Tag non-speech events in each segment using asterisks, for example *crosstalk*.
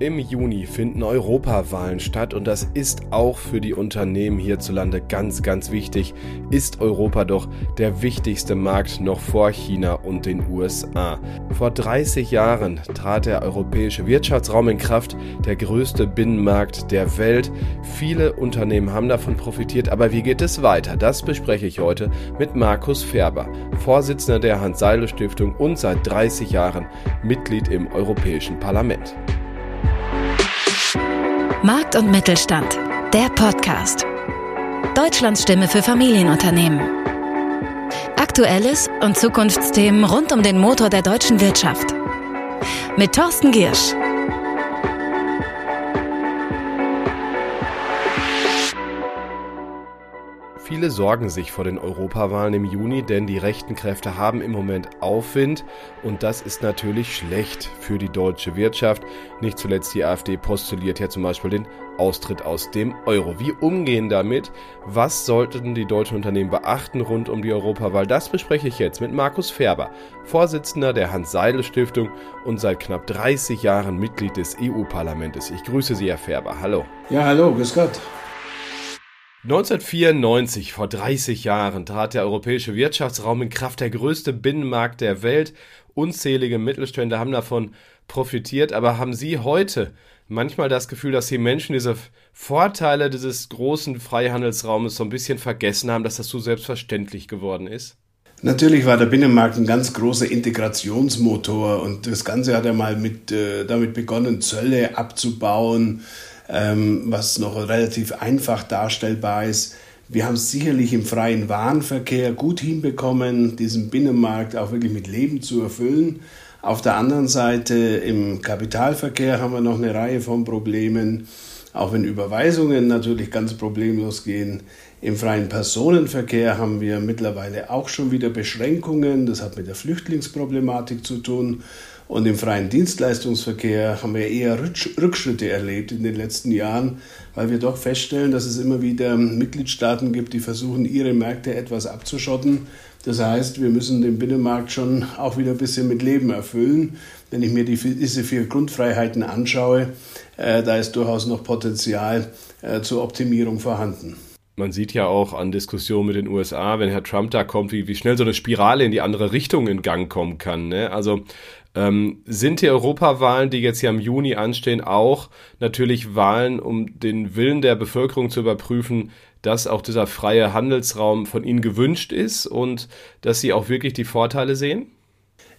Im Juni finden Europawahlen statt und das ist auch für die Unternehmen hierzulande ganz, ganz wichtig. Ist Europa doch der wichtigste Markt noch vor China und den USA. Vor 30 Jahren trat der europäische Wirtschaftsraum in Kraft, der größte Binnenmarkt der Welt. Viele Unternehmen haben davon profitiert, aber wie geht es weiter? Das bespreche ich heute mit Markus Färber, Vorsitzender der Hans-Seidel-Stiftung und seit 30 Jahren Mitglied im Europäischen Parlament. Markt und Mittelstand, der Podcast. Deutschlands Stimme für Familienunternehmen. Aktuelles und Zukunftsthemen rund um den Motor der deutschen Wirtschaft. Mit Thorsten Giersch. Viele sorgen sich vor den Europawahlen im Juni, denn die rechten Kräfte haben im Moment Aufwind und das ist natürlich schlecht für die deutsche Wirtschaft. Nicht zuletzt die AfD postuliert ja zum Beispiel den Austritt aus dem Euro. Wie umgehen damit? Was sollten die deutschen Unternehmen beachten rund um die Europawahl? Das bespreche ich jetzt mit Markus Färber, Vorsitzender der Hans-Seidel-Stiftung und seit knapp 30 Jahren Mitglied des EU-Parlaments. Ich grüße Sie, Herr Färber. Hallo. Ja, hallo, grüß Gott. 1994, vor 30 Jahren, trat der europäische Wirtschaftsraum in Kraft, der größte Binnenmarkt der Welt. Unzählige Mittelstände haben davon profitiert, aber haben Sie heute manchmal das Gefühl, dass die Menschen diese Vorteile dieses großen Freihandelsraumes so ein bisschen vergessen haben, dass das so selbstverständlich geworden ist? Natürlich war der Binnenmarkt ein ganz großer Integrationsmotor und das Ganze hat ja mal mit, äh, damit begonnen, Zölle abzubauen, ähm, was noch relativ einfach darstellbar ist. Wir haben es sicherlich im freien Warenverkehr gut hinbekommen, diesen Binnenmarkt auch wirklich mit Leben zu erfüllen. Auf der anderen Seite im Kapitalverkehr haben wir noch eine Reihe von Problemen, auch wenn Überweisungen natürlich ganz problemlos gehen. Im freien Personenverkehr haben wir mittlerweile auch schon wieder Beschränkungen. Das hat mit der Flüchtlingsproblematik zu tun. Und im freien Dienstleistungsverkehr haben wir eher Rückschritte erlebt in den letzten Jahren, weil wir doch feststellen, dass es immer wieder Mitgliedstaaten gibt, die versuchen, ihre Märkte etwas abzuschotten. Das heißt, wir müssen den Binnenmarkt schon auch wieder ein bisschen mit Leben erfüllen. Wenn ich mir die, diese vier Grundfreiheiten anschaue, äh, da ist durchaus noch Potenzial äh, zur Optimierung vorhanden. Man sieht ja auch an Diskussionen mit den USA, wenn Herr Trump da kommt, wie, wie schnell so eine Spirale in die andere Richtung in Gang kommen kann. Ne? Also ähm, sind die Europawahlen, die jetzt ja im Juni anstehen, auch natürlich Wahlen, um den Willen der Bevölkerung zu überprüfen, dass auch dieser freie Handelsraum von ihnen gewünscht ist und dass sie auch wirklich die Vorteile sehen?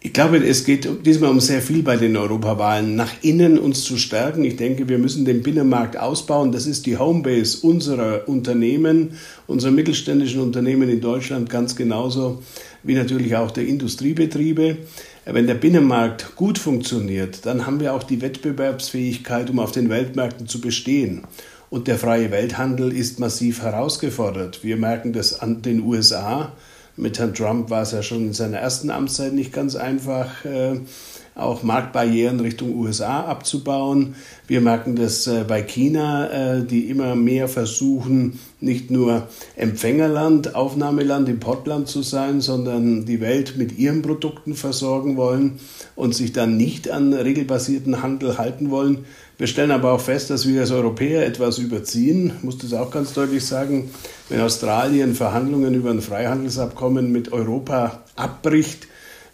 Ich glaube, es geht diesmal um sehr viel bei den Europawahlen. Nach innen uns zu stärken. Ich denke, wir müssen den Binnenmarkt ausbauen. Das ist die Homebase unserer Unternehmen, unserer mittelständischen Unternehmen in Deutschland ganz genauso wie natürlich auch der Industriebetriebe. Wenn der Binnenmarkt gut funktioniert, dann haben wir auch die Wettbewerbsfähigkeit, um auf den Weltmärkten zu bestehen. Und der freie Welthandel ist massiv herausgefordert. Wir merken das an den USA. Mit Herrn Trump war es ja schon in seiner ersten Amtszeit nicht ganz einfach, äh, auch Marktbarrieren Richtung USA abzubauen. Wir merken das äh, bei China, äh, die immer mehr versuchen, nicht nur Empfängerland, Aufnahmeland, Importland zu sein, sondern die Welt mit ihren Produkten versorgen wollen und sich dann nicht an regelbasierten Handel halten wollen. Wir stellen aber auch fest, dass wir als Europäer etwas überziehen. Ich muss das auch ganz deutlich sagen. Wenn Australien Verhandlungen über ein Freihandelsabkommen mit Europa abbricht,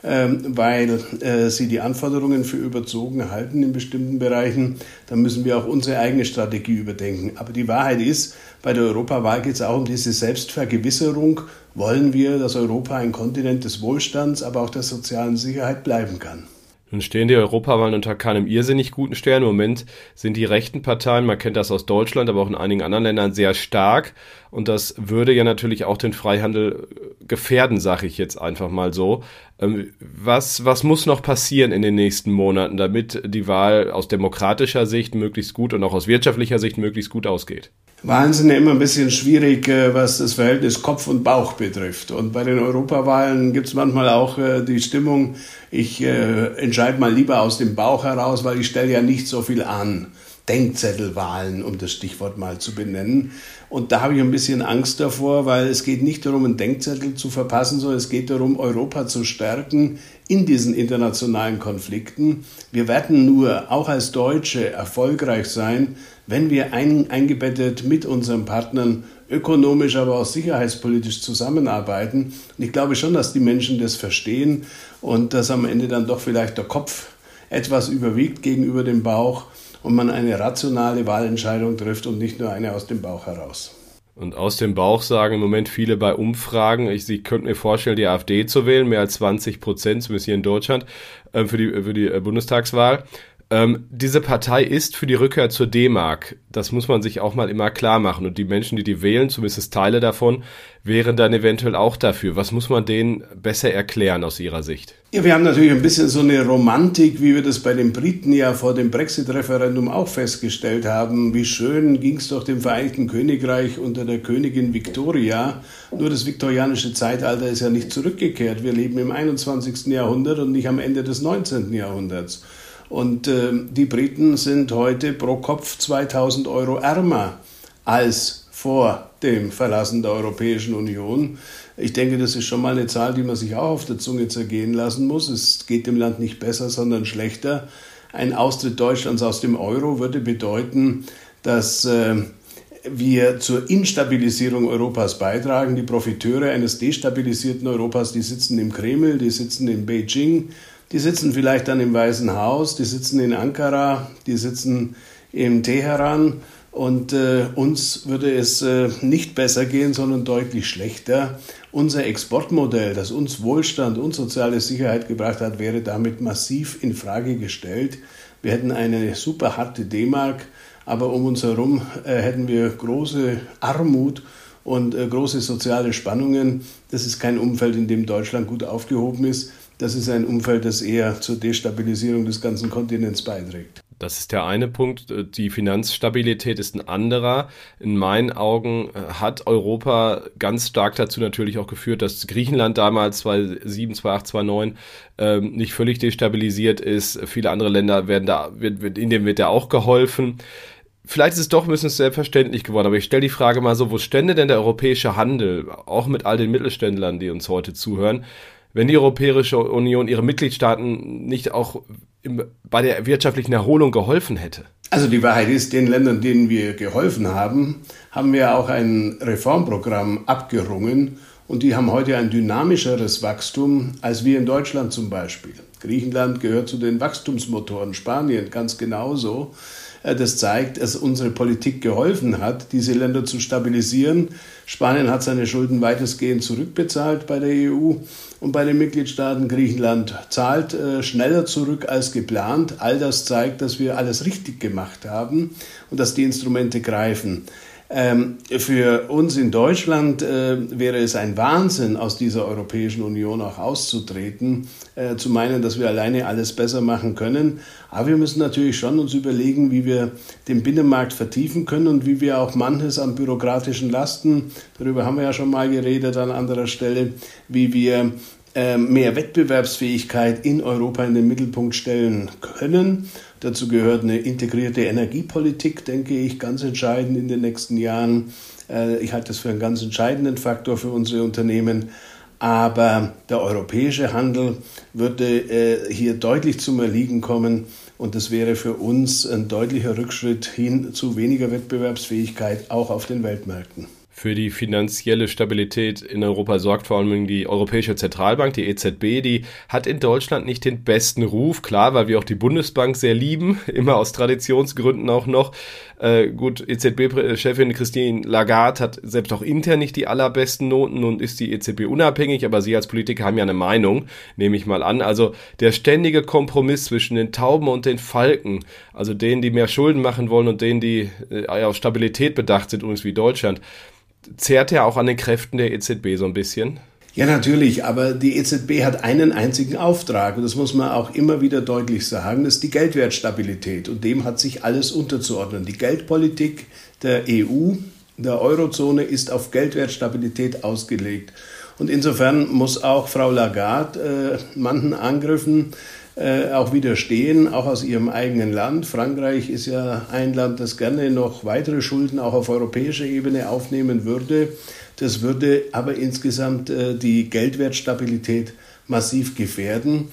ähm, weil äh, sie die Anforderungen für überzogen halten in bestimmten Bereichen, dann müssen wir auch unsere eigene Strategie überdenken. Aber die Wahrheit ist, bei der Europawahl geht es auch um diese Selbstvergewisserung. Wollen wir, dass Europa ein Kontinent des Wohlstands, aber auch der sozialen Sicherheit bleiben kann? Nun stehen die Europawahlen unter keinem irrsinnig guten Stern. Im Moment sind die rechten Parteien, man kennt das aus Deutschland, aber auch in einigen anderen Ländern, sehr stark. Und das würde ja natürlich auch den Freihandel gefährden, sage ich jetzt einfach mal so. Ähm, was, was muss noch passieren in den nächsten Monaten, damit die Wahl aus demokratischer Sicht möglichst gut und auch aus wirtschaftlicher Sicht möglichst gut ausgeht? Wahlen sind ja immer ein bisschen schwierig, äh, was das Verhältnis Kopf und Bauch betrifft. Und bei den Europawahlen gibt es manchmal auch äh, die Stimmung, ich äh, entscheide mal lieber aus dem Bauch heraus, weil ich stelle ja nicht so viel an. Denkzettelwahlen, um das Stichwort mal zu benennen. Und da habe ich ein bisschen Angst davor, weil es geht nicht darum, einen Denkzettel zu verpassen, sondern es geht darum, Europa zu stärken in diesen internationalen Konflikten. Wir werden nur, auch als Deutsche, erfolgreich sein, wenn wir ein, eingebettet mit unseren Partnern ökonomisch, aber auch sicherheitspolitisch zusammenarbeiten. Und ich glaube schon, dass die Menschen das verstehen und dass am Ende dann doch vielleicht der Kopf etwas überwiegt gegenüber dem Bauch und man eine rationale Wahlentscheidung trifft und nicht nur eine aus dem Bauch heraus. Und aus dem Bauch sagen im Moment viele bei Umfragen, ich, Sie könnten mir vorstellen, die AfD zu wählen, mehr als 20 Prozent, zumindest hier in Deutschland, äh, für die, für die äh, Bundestagswahl. Ähm, diese Partei ist für die Rückkehr zur D-Mark. Das muss man sich auch mal immer klar machen. Und die Menschen, die die wählen, zumindest Teile davon, wären dann eventuell auch dafür. Was muss man denen besser erklären aus Ihrer Sicht? Ja, wir haben natürlich ein bisschen so eine Romantik, wie wir das bei den Briten ja vor dem Brexit-Referendum auch festgestellt haben. Wie schön ging es doch dem Vereinigten Königreich unter der Königin Victoria. Nur das viktorianische Zeitalter ist ja nicht zurückgekehrt. Wir leben im 21. Jahrhundert und nicht am Ende des 19. Jahrhunderts. Und äh, die Briten sind heute pro Kopf 2000 Euro ärmer als vor dem Verlassen der Europäischen Union. Ich denke, das ist schon mal eine Zahl, die man sich auch auf der Zunge zergehen lassen muss. Es geht dem Land nicht besser, sondern schlechter. Ein Austritt Deutschlands aus dem Euro würde bedeuten, dass äh, wir zur Instabilisierung Europas beitragen. Die Profiteure eines destabilisierten Europas, die sitzen im Kreml, die sitzen in Beijing die sitzen vielleicht dann im Weißen Haus, die sitzen in Ankara, die sitzen in Teheran und äh, uns würde es äh, nicht besser gehen, sondern deutlich schlechter. Unser Exportmodell, das uns Wohlstand und soziale Sicherheit gebracht hat, wäre damit massiv in Frage gestellt. Wir hätten eine super harte D-Mark, aber um uns herum äh, hätten wir große Armut und äh, große soziale Spannungen. Das ist kein Umfeld, in dem Deutschland gut aufgehoben ist. Das ist ein Umfeld, das eher zur Destabilisierung des ganzen Kontinents beiträgt. Das ist der eine Punkt. Die Finanzstabilität ist ein anderer. In meinen Augen äh, hat Europa ganz stark dazu natürlich auch geführt, dass Griechenland damals 2007, 2008, 2009 ähm, nicht völlig destabilisiert ist. Viele andere Länder werden da, wird, wird, in dem wird ja auch geholfen. Vielleicht ist es doch ein bisschen selbstverständlich geworden, aber ich stelle die Frage mal so, wo stände denn der europäische Handel, auch mit all den Mittelständlern, die uns heute zuhören, wenn die Europäische Union ihre Mitgliedstaaten nicht auch im, bei der wirtschaftlichen Erholung geholfen hätte? Also die Wahrheit ist, den Ländern, denen wir geholfen haben, haben wir auch ein Reformprogramm abgerungen und die haben heute ein dynamischeres Wachstum als wir in Deutschland zum Beispiel. Griechenland gehört zu den Wachstumsmotoren, Spanien ganz genauso. Äh, das zeigt, dass unsere Politik geholfen hat, diese Länder zu stabilisieren. Spanien hat seine Schulden weitestgehend zurückbezahlt bei der EU und bei den Mitgliedstaaten. Griechenland zahlt äh, schneller zurück als geplant. All das zeigt, dass wir alles richtig gemacht haben und dass die Instrumente greifen. Ähm, für uns in Deutschland äh, wäre es ein Wahnsinn, aus dieser Europäischen Union auch auszutreten, äh, zu meinen, dass wir alleine alles besser machen können. Aber wir müssen natürlich schon uns überlegen, wie wir den Binnenmarkt vertiefen können und wie wir auch manches an bürokratischen Lasten, darüber haben wir ja schon mal geredet an anderer Stelle, wie wir ähm, mehr Wettbewerbsfähigkeit in Europa in den Mittelpunkt stellen können. Dazu gehört eine integrierte Energiepolitik, denke ich, ganz entscheidend in den nächsten Jahren. Äh, ich halte das für einen ganz entscheidenden Faktor für unsere Unternehmen. Aber der europäische Handel würde äh, hier deutlich zum Erliegen kommen. Und das wäre für uns ein deutlicher Rückschritt hin zu weniger Wettbewerbsfähigkeit auch auf den Weltmärkten. Für die finanzielle Stabilität in Europa sorgt vor allem die Europäische Zentralbank, die EZB. Die hat in Deutschland nicht den besten Ruf, klar, weil wir auch die Bundesbank sehr lieben, *laughs* immer aus Traditionsgründen auch noch. Äh, gut, EZB-Chefin Christine Lagarde hat selbst auch intern nicht die allerbesten Noten und ist die EZB unabhängig, aber Sie als Politiker haben ja eine Meinung, nehme ich mal an. Also der ständige Kompromiss zwischen den Tauben und den Falken, also denen, die mehr Schulden machen wollen und denen, die äh, auf Stabilität bedacht sind, übrigens wie Deutschland zehrt ja auch an den Kräften der EZB so ein bisschen. Ja, natürlich, aber die EZB hat einen einzigen Auftrag und das muss man auch immer wieder deutlich sagen, das ist die Geldwertstabilität und dem hat sich alles unterzuordnen. Die Geldpolitik der EU, der Eurozone ist auf Geldwertstabilität ausgelegt. Und insofern muss auch Frau Lagarde äh, manchen Angriffen äh, auch widerstehen, auch aus ihrem eigenen Land. Frankreich ist ja ein Land, das gerne noch weitere Schulden auch auf europäischer Ebene aufnehmen würde. Das würde aber insgesamt äh, die Geldwertstabilität massiv gefährden.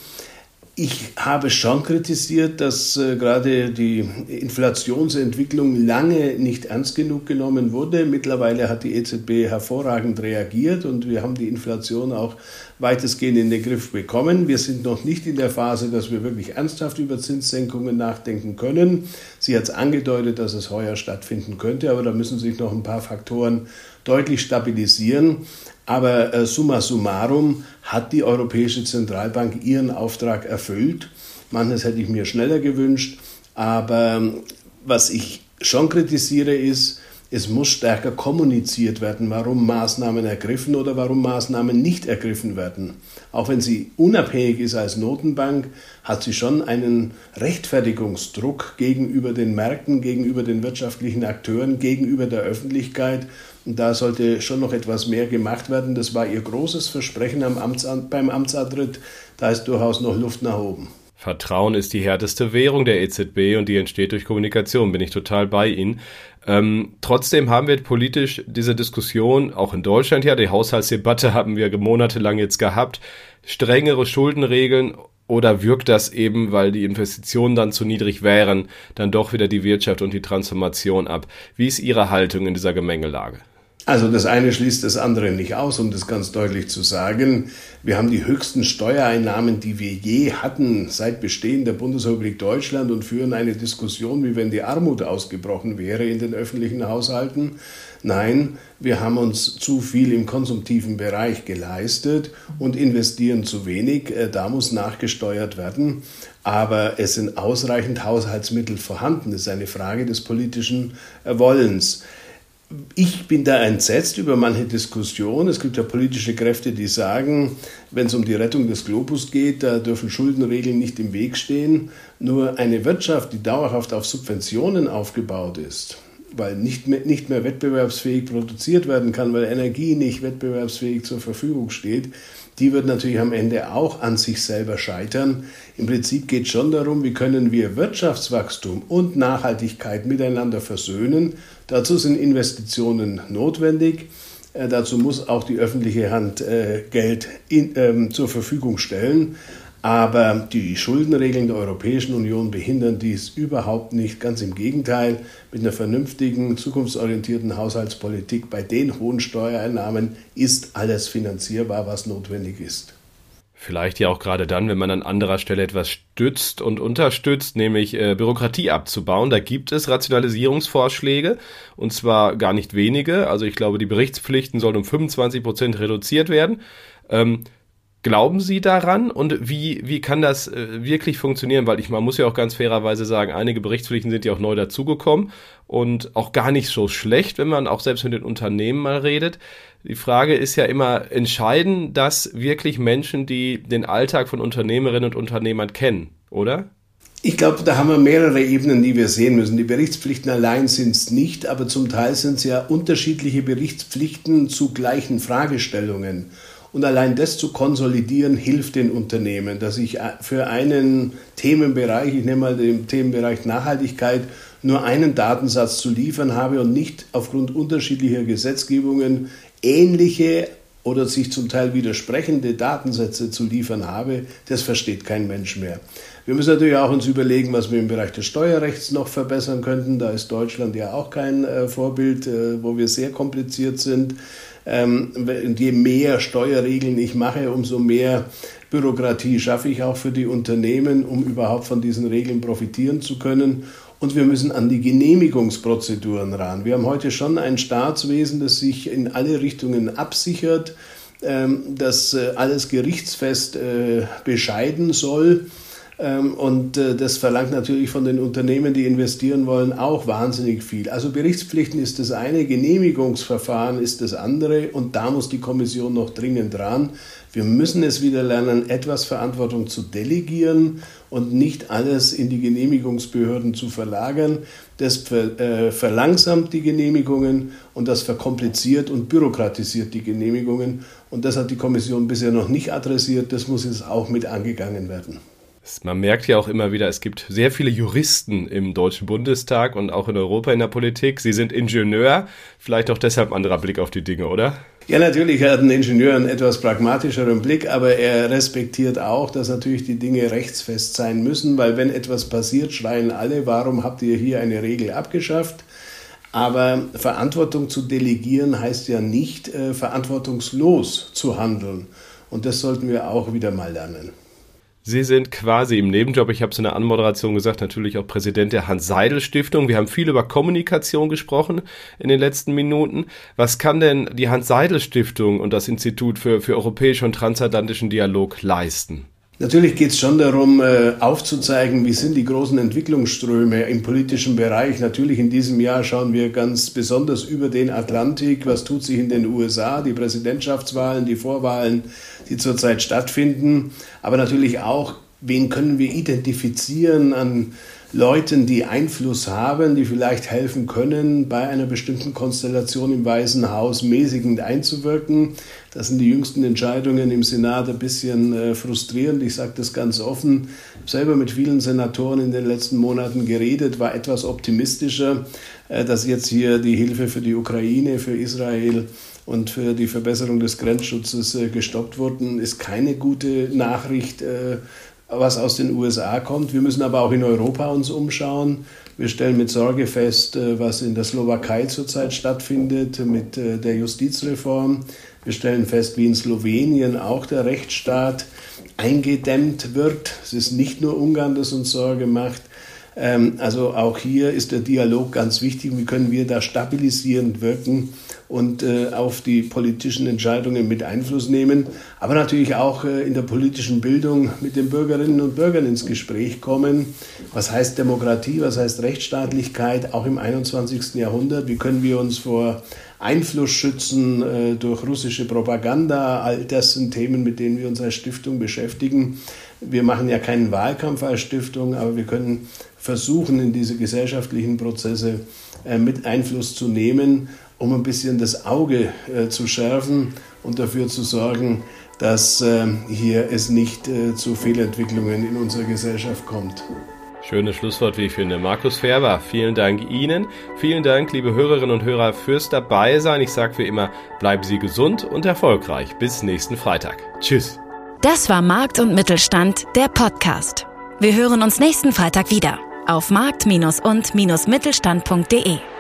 Ich habe schon kritisiert, dass äh, gerade die Inflationsentwicklung lange nicht ernst genug genommen wurde. Mittlerweile hat die EZB hervorragend reagiert und wir haben die Inflation auch weitestgehend in den Griff bekommen. Wir sind noch nicht in der Phase, dass wir wirklich ernsthaft über Zinssenkungen nachdenken können. Sie hat es angedeutet, dass es heuer stattfinden könnte, aber da müssen sich noch ein paar Faktoren deutlich stabilisieren. Aber äh, summa summarum hat die Europäische Zentralbank ihren Auftrag erfüllt. Manches hätte ich mir schneller gewünscht. Aber ähm, was ich schon kritisiere, ist, es muss stärker kommuniziert werden, warum Maßnahmen ergriffen oder warum Maßnahmen nicht ergriffen werden. Auch wenn sie unabhängig ist als Notenbank, hat sie schon einen Rechtfertigungsdruck gegenüber den Märkten, gegenüber den wirtschaftlichen Akteuren, gegenüber der Öffentlichkeit. Da sollte schon noch etwas mehr gemacht werden. Das war ihr großes Versprechen Amts beim Amtsantritt. Da ist durchaus noch Luft nach oben. Vertrauen ist die härteste Währung der EZB und die entsteht durch Kommunikation, bin ich total bei Ihnen. Ähm, trotzdem haben wir politisch diese Diskussion, auch in Deutschland ja, die Haushaltsdebatte haben wir monatelang jetzt gehabt, strengere Schuldenregeln oder wirkt das eben, weil die Investitionen dann zu niedrig wären, dann doch wieder die Wirtschaft und die Transformation ab? Wie ist Ihre Haltung in dieser Gemengelage? Also das eine schließt das andere nicht aus, um das ganz deutlich zu sagen. Wir haben die höchsten Steuereinnahmen, die wir je hatten seit Bestehen der Bundesrepublik Deutschland und führen eine Diskussion, wie wenn die Armut ausgebrochen wäre in den öffentlichen Haushalten. Nein, wir haben uns zu viel im konsumtiven Bereich geleistet und investieren zu wenig. Äh, da muss nachgesteuert werden. Aber es sind ausreichend Haushaltsmittel vorhanden. Das ist eine Frage des politischen Wollens ich bin da entsetzt über manche Diskussionen. Es gibt ja politische Kräfte, die sagen, wenn es um die Rettung des Globus geht, da dürfen Schuldenregeln nicht im Weg stehen. Nur eine Wirtschaft, die dauerhaft auf Subventionen aufgebaut ist, weil nicht mehr, nicht mehr wettbewerbsfähig produziert werden kann, weil Energie nicht wettbewerbsfähig zur Verfügung steht, die wird natürlich am Ende auch an sich selber scheitern. Im Prinzip geht es schon darum, wie können wir Wirtschaftswachstum und Nachhaltigkeit miteinander versöhnen. Dazu sind Investitionen notwendig. Äh, dazu muss auch die öffentliche Hand äh, Geld in, ähm, zur Verfügung stellen. Aber die Schuldenregeln der Europäischen Union behindern dies überhaupt nicht. Ganz im Gegenteil, mit einer vernünftigen, zukunftsorientierten Haushaltspolitik bei den hohen Steuereinnahmen ist alles finanzierbar, was notwendig ist. Vielleicht ja auch gerade dann, wenn man an anderer Stelle etwas stützt und unterstützt, nämlich äh, Bürokratie abzubauen. Da gibt es Rationalisierungsvorschläge und zwar gar nicht wenige. Also ich glaube, die Berichtspflichten sollen um 25 Prozent reduziert werden. Ähm, Glauben Sie daran und wie, wie kann das äh, wirklich funktionieren? Weil ich, man muss ja auch ganz fairerweise sagen, einige Berichtspflichten sind ja auch neu dazugekommen und auch gar nicht so schlecht, wenn man auch selbst mit den Unternehmen mal redet. Die Frage ist ja immer, entscheiden das wirklich Menschen, die den Alltag von Unternehmerinnen und Unternehmern kennen, oder? Ich glaube, da haben wir mehrere Ebenen, die wir sehen müssen. Die Berichtspflichten allein sind es nicht, aber zum Teil sind es ja unterschiedliche Berichtspflichten zu gleichen Fragestellungen. Und allein das zu konsolidieren, hilft den Unternehmen, dass ich äh, für einen Themenbereich, ich nehme mal den Themenbereich Nachhaltigkeit, nur einen Datensatz zu liefern habe und nicht aufgrund unterschiedlicher Gesetzgebungen ähnliche oder sich zum Teil widersprechende Datensätze zu liefern habe, das versteht kein Mensch mehr. Wir müssen natürlich auch uns überlegen, was wir im Bereich des Steuerrechts noch verbessern könnten. Da ist Deutschland ja auch kein äh, Vorbild, äh, wo wir sehr kompliziert sind. Ähm, je mehr Steuerregeln ich mache, umso mehr Bürokratie schaffe ich auch für die Unternehmen, um überhaupt von diesen Regeln profitieren zu können. Und wir müssen an die Genehmigungsprozeduren ran. Wir haben heute schon ein Staatswesen, das sich in alle Richtungen absichert, ähm, das äh, alles gerichtsfest äh, bescheiden soll. Ähm, und äh, das verlangt natürlich von den Unternehmen, die investieren wollen, auch wahnsinnig viel. Also Berichtspflichten ist das eine, Genehmigungsverfahren ist das andere und da muss die Kommission noch dringend dran. Wir müssen es wieder lernen, etwas Verantwortung zu delegieren und nicht alles in die Genehmigungsbehörden zu verlagern. Das äh, verlangsamt die Genehmigungen und das verkompliziert und bürokratisiert die Genehmigungen. Und das hat die Kommission bisher noch nicht adressiert. Das muss jetzt auch mit angegangen werden. Man merkt ja auch immer wieder, es gibt sehr viele Juristen im Deutschen Bundestag und auch in Europa in der Politik. Sie sind Ingenieur, vielleicht auch deshalb ein anderer Blick auf die Dinge, oder? Ja, natürlich hat ein Ingenieur einen etwas pragmatischeren Blick, aber er respektiert auch, dass natürlich die Dinge rechtsfest sein müssen, weil wenn etwas passiert, schreien alle, warum habt ihr hier eine Regel abgeschafft? Aber Verantwortung zu delegieren heißt ja nicht, äh, verantwortungslos zu handeln. Und das sollten wir auch wieder mal lernen. Sie sind quasi im Nebenjob, ich habe es in der Anmoderation gesagt, natürlich auch Präsident der Hans-Seidel-Stiftung. Wir haben viel über Kommunikation gesprochen in den letzten Minuten. Was kann denn die Hans-Seidel-Stiftung und das Institut für, für europäischen und transatlantischen Dialog leisten? Natürlich geht es schon darum, äh, aufzuzeigen, wie sind die großen Entwicklungsströme im politischen Bereich. Natürlich in diesem Jahr schauen wir ganz besonders über den Atlantik. Was tut sich in den USA? Die Präsidentschaftswahlen, die Vorwahlen, die zurzeit stattfinden. Aber natürlich auch, wen können wir identifizieren an Leuten, die Einfluss haben, die vielleicht helfen können, bei einer bestimmten Konstellation im Weißen Haus mäßigend einzuwirken. Das sind die jüngsten Entscheidungen im Senat ein bisschen äh, frustrierend. Ich sage das ganz offen. Ich habe selber mit vielen Senatoren in den letzten Monaten geredet, war etwas optimistischer, äh, dass jetzt hier die Hilfe für die Ukraine, für Israel und für die Verbesserung des Grenzschutzes äh, gestoppt wurden, ist keine gute Nachricht äh, was aus den USA kommt. Wir müssen aber auch in Europa uns umschauen. Wir stellen mit Sorge fest, äh, was in der Slowakei zurzeit stattfindet mit äh, der Justizreform. Wir stellen fest, wie in Slowenien auch der Rechtsstaat eingedämmt wird. Es ist nicht nur Ungarn, das uns Sorge macht. Ähm, also auch hier ist der Dialog ganz wichtig. Wie können wir da stabilisierend wirken und äh, auf die politischen Entscheidungen mit Einfluss nehmen, aber natürlich auch äh, in der politischen Bildung mit den Bürgerinnen und Bürgern ins Gespräch kommen. Was heißt Demokratie, was heißt Rechtsstaatlichkeit, auch im 21. Jahrhundert? Wie können wir uns vor Einfluss schützen äh, durch russische Propaganda? All das sind Themen, mit denen wir uns als Stiftung beschäftigen. Wir machen ja keinen Wahlkampf als Stiftung, aber wir können versuchen, in diese gesellschaftlichen Prozesse äh, mit Einfluss zu nehmen, um ein bisschen das Auge äh, zu schärfen und dafür zu sorgen, dass äh, hier es nicht zu Fehlentwicklungen in unserer Gesellschaft kommt. Schönes Schlusswort, wie ich finde. Markus Färber, vielen Dank Ihnen. Vielen Dank, liebe Hörerinnen und Hörer, fürs Dabeisein. Ich sage wie immer, bleiben Sie gesund und erfolgreich. Bis nächsten Freitag. Tschüss. Das war Markt und Mittelstand, der Podcast. Wir hören uns nächsten Freitag wieder auf markt- und-mittelstand.de.